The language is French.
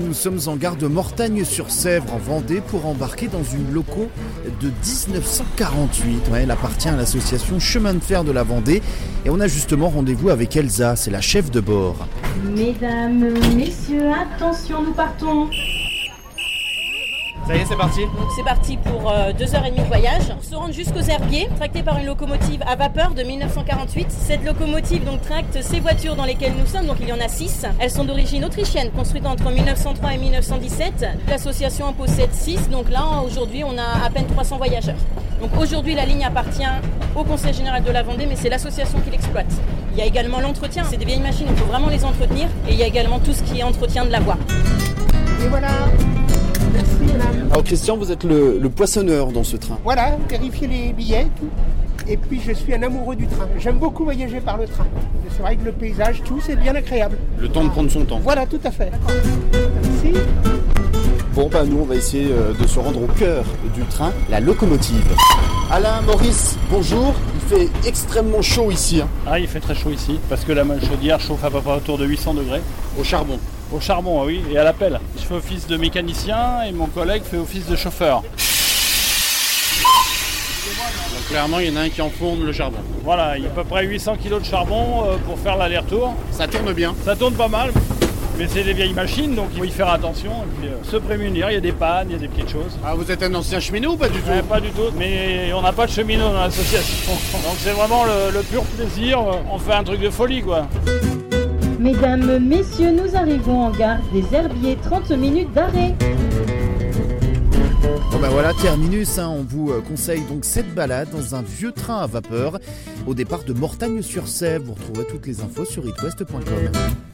Nous sommes en gare de Mortagne-sur-Sèvre en Vendée pour embarquer dans une loco de 1948. Ouais, elle appartient à l'association Chemin de fer de la Vendée et on a justement rendez-vous avec Elsa, c'est la chef de bord. Mesdames, messieurs, attention, nous partons. C'est parti c'est parti pour euh, deux heures et demie de voyage. On se rend jusqu'aux Herbiers, tracté par une locomotive à vapeur de 1948. Cette locomotive donc tracte ces voitures dans lesquelles nous sommes, donc il y en a six. Elles sont d'origine autrichienne, construites entre 1903 et 1917. L'association en possède 6, donc là aujourd'hui on a à peine 300 voyageurs. Donc aujourd'hui la ligne appartient au Conseil général de la Vendée, mais c'est l'association qui l'exploite. Il y a également l'entretien, c'est des vieilles machines, il faut vraiment les entretenir. Et il y a également tout ce qui est entretien de la voie. Et voilà. Christian, vous êtes le, le poissonneur dans ce train. Voilà, vérifier les billets, tout. Et puis je suis un amoureux du train. J'aime beaucoup voyager par le train. C'est vrai que le paysage, tout, c'est bien agréable. Le temps de prendre son temps. Voilà, tout à fait. Merci. Bon bah nous on va essayer euh, de se rendre au cœur du train, la locomotive. Alain, Maurice, bonjour. Il fait extrêmement chaud ici. hein. Ah, il fait très chaud ici, parce que la chaudière chauffe à peu près autour de 800 degrés. Au charbon. Au charbon, ah oui, et à la pelle. Je fais office de mécanicien et mon collègue fait office de chauffeur. Donc clairement, il y en a un qui enfourne le charbon. Voilà, il y a à peu près 800 kg de charbon euh, pour faire l'aller-retour. Ça tourne bien. Ça tourne pas mal, mais c'est des vieilles machines, donc il faut y faire attention et puis euh, se prémunir. Il y a des pannes, il y a des petites choses. Ah, vous êtes un ancien cheminot ou pas du tout? Ouais, pas du tout, mais on n'a pas de cheminot dans l'association. Donc c'est vraiment le, le pur plaisir. On fait un truc de folie, quoi. Mesdames, messieurs, nous arrivons en gare des Herbiers, 30 minutes d'arrêt. Bon bah voilà, terminus, hein. on vous euh, conseille donc cette balade dans un vieux train à vapeur au départ de Mortagne-sur-Sèvre. Vous retrouverez toutes les infos sur itwest.com.